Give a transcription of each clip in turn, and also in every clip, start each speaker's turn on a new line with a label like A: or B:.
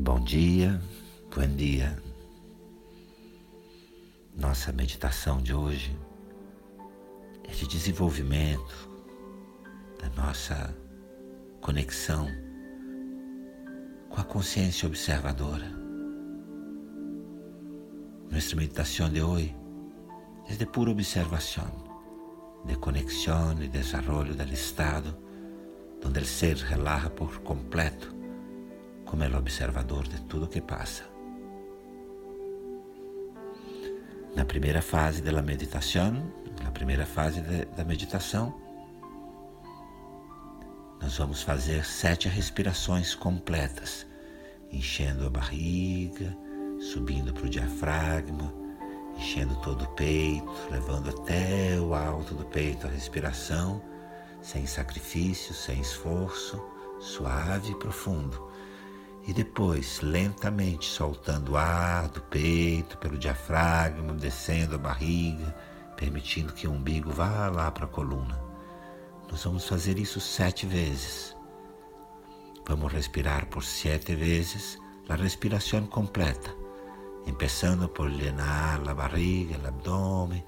A: Bom dia, bom dia. Nossa meditação de hoje é de desenvolvimento da nossa conexão com a consciência observadora. Nossa meditação de hoje é de pura observação, de conexão e desenvolvimento do estado onde o ser relaja por completo como el observador de tudo que passa. Na primeira fase da meditação, na primeira fase da meditação, nós vamos fazer sete respirações completas, enchendo a barriga, subindo para o diafragma, enchendo todo o peito, levando até o alto do peito a respiração, sem sacrifício, sem esforço, suave e profundo e depois lentamente soltando o ar do peito pelo diafragma, descendo a barriga, permitindo que o umbigo vá lá para a coluna. Nós vamos fazer isso sete vezes. Vamos respirar por sete vezes a respiração completa, começando por llenar a barriga, o abdômen,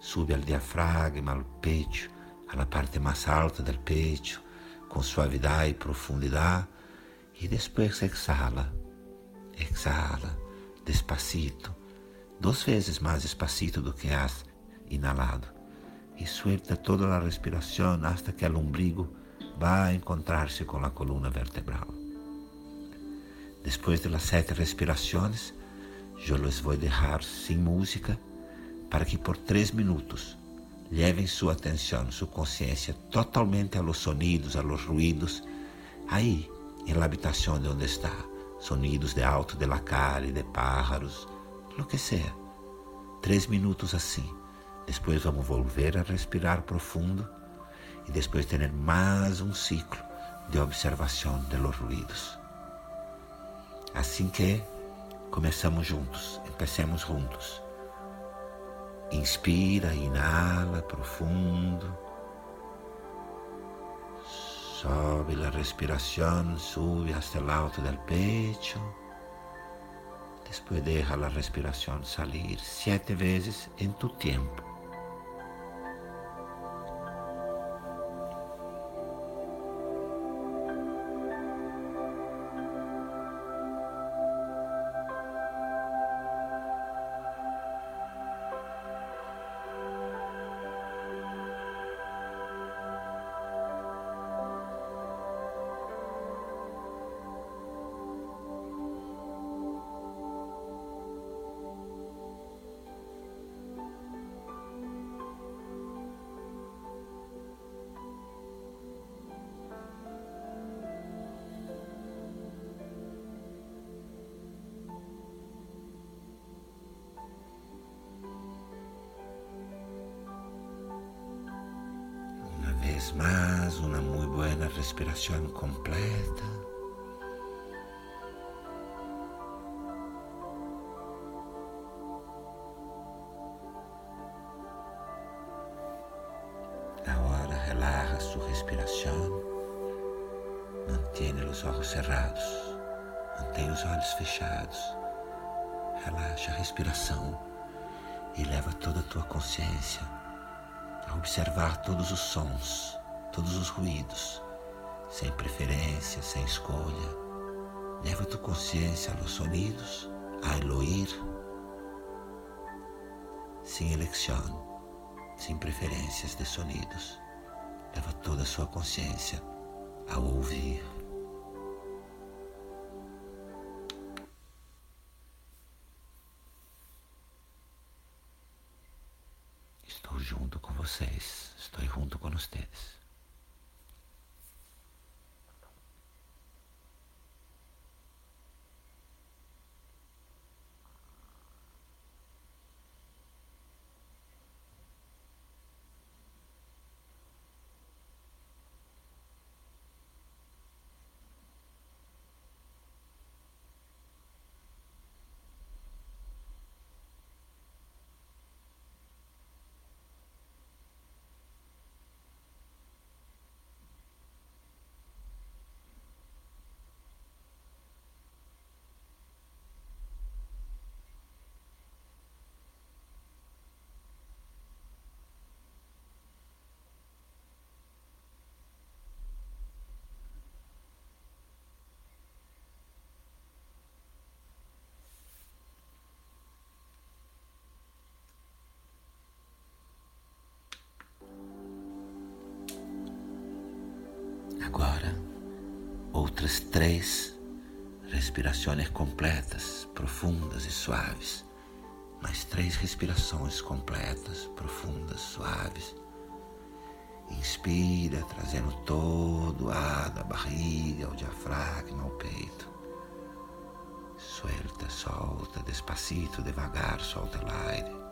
A: sube ao diafragma, ao peito, à parte mais alta do peito, com suavidade e profundidade e depois exhala, exhala despacito, duas vezes mais despacito do que has inalado. E suelta toda a respiração hasta que o umbigo vá encontrar-se com a coluna vertebral. Depois de las sete respirações, eu los vou deixar sem música para que por três minutos levem sua atenção, sua consciência totalmente a los sonidos, a los ruídos, aí en la habitación de donde está, sonidos de alto de la calle, de pájaros, lo que sea. Três minutos assim. Depois vamos volver a respirar profundo e depois ter mais um ciclo de observação de los ruídos. Assim que começamos juntos, empecemos juntos. Inspira, inala profundo. Sobe la respiración, sube hasta el alto del pecho. Después deja la respiración salir siete veces en tu tiempo. Vez más, una muy buena respiración completa. Ahora relaja su respiración. Mantiene los ojos cerrados. Mantém os olhos fechados. Relaxa a respiração e leva toda a tua consciência a observar todos os sons, todos os ruídos, sem preferência, sem escolha. Leva tua consciência aos sonidos, a oír, sem eleição, sem preferências de sonidos. Leva toda a sua consciência ao ouvir. Vocês, estou junto com vocês. Agora outras três respirações completas, profundas e suaves. Mais três respirações completas, profundas, suaves. Inspira, trazendo todo o ar da barriga, ao diafragma, ao peito. Suelta, solta, despacito, devagar, solta o aire.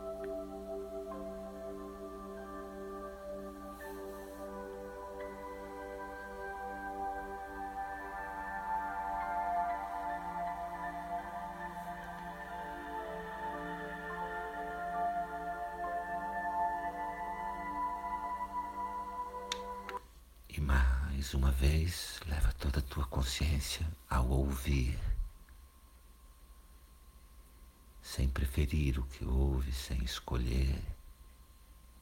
A: Mais uma vez, leva toda a tua consciência ao ouvir, sem preferir o que ouve, sem escolher.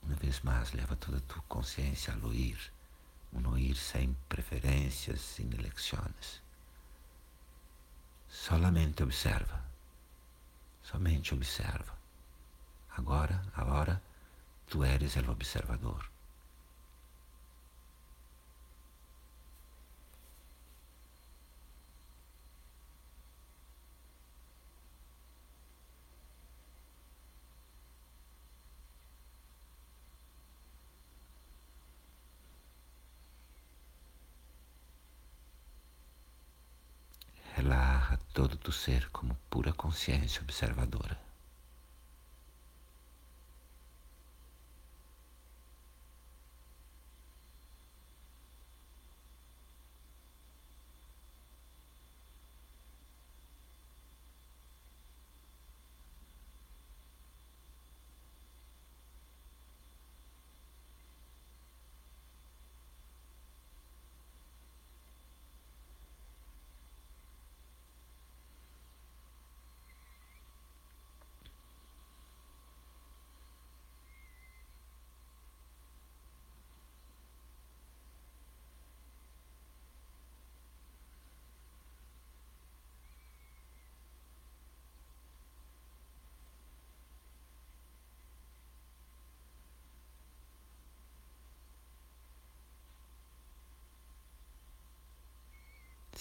A: Uma vez mais, leva toda a tua consciência ao ouvir, um ouvir sem preferências, sem eleições. Solamente observa, somente observa. Agora, agora, tu eres o observador. Relaxa todo tu ser como pura consciência observadora.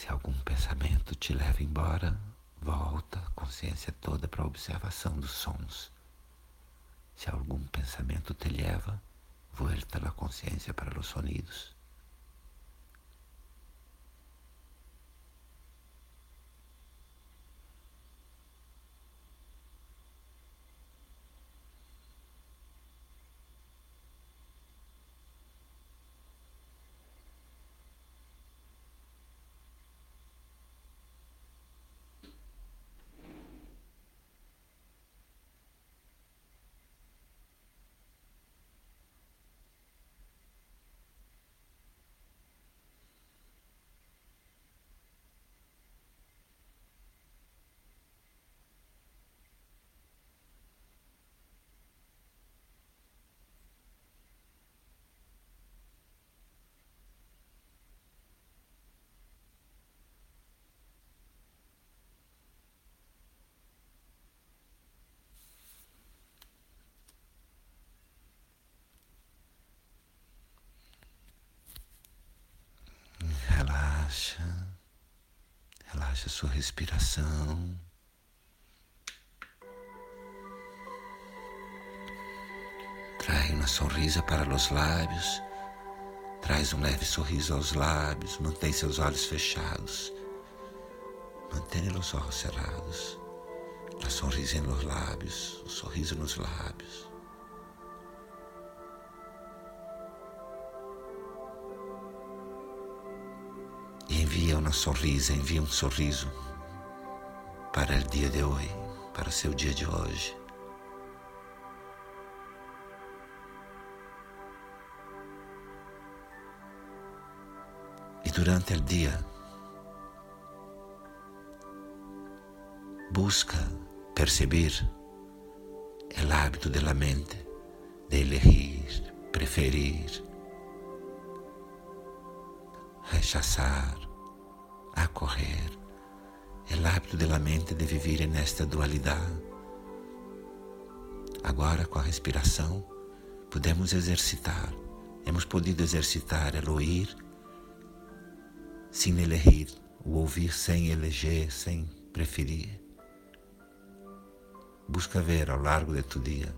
A: Se algum pensamento te leva embora, volta a consciência toda para a observação dos sons. Se algum pensamento te leva, volta a consciência para os sonidos. Relaxa, relaxa sua respiração. Traz uma sorrisa para os lábios. Traz um leve sorriso aos lábios. Mantém seus olhos fechados. Mantenha os olhos cerrados. A sorriso nos lábios, o sorriso nos lábios. Envia uma sorriso, envia um sorriso para o dia de hoje, para seu dia de hoje. E durante o dia, busca perceber o hábito da mente de elegir, preferir, rechazar, a correr. É hábito da mente de viver nesta dualidade. Agora, com a respiração, podemos exercitar. Hemos podido exercitar el oír sem elegir, o ouvir sem eleger, sem preferir. Busca ver ao largo de tu dia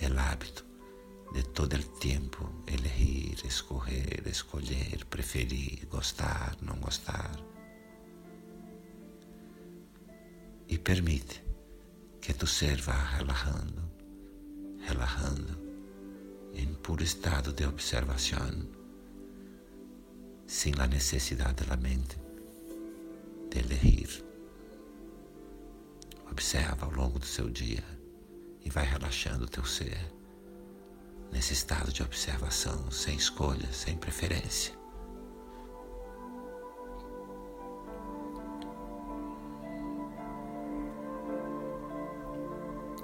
A: o hábito de todo o tempo elegir, escorrer, escolher, preferir, gostar, não gostar. E permite que tu ser vá relajando, relajando em puro estado de observação, sem a necessidade da mente de elegir. Observa ao longo do seu dia e vai relaxando o teu ser nesse estado de observação, sem escolha, sem preferência.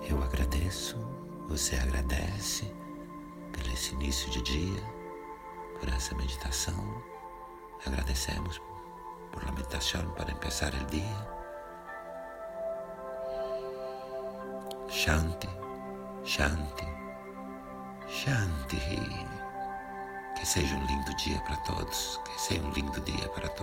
A: Eu agradeço, você agradece pelo esse início de dia, por essa meditação. Agradecemos por la meditação para começar o dia. Shanti, Shanti, Shanti. Que seja um lindo dia para todos, que seja um lindo dia para.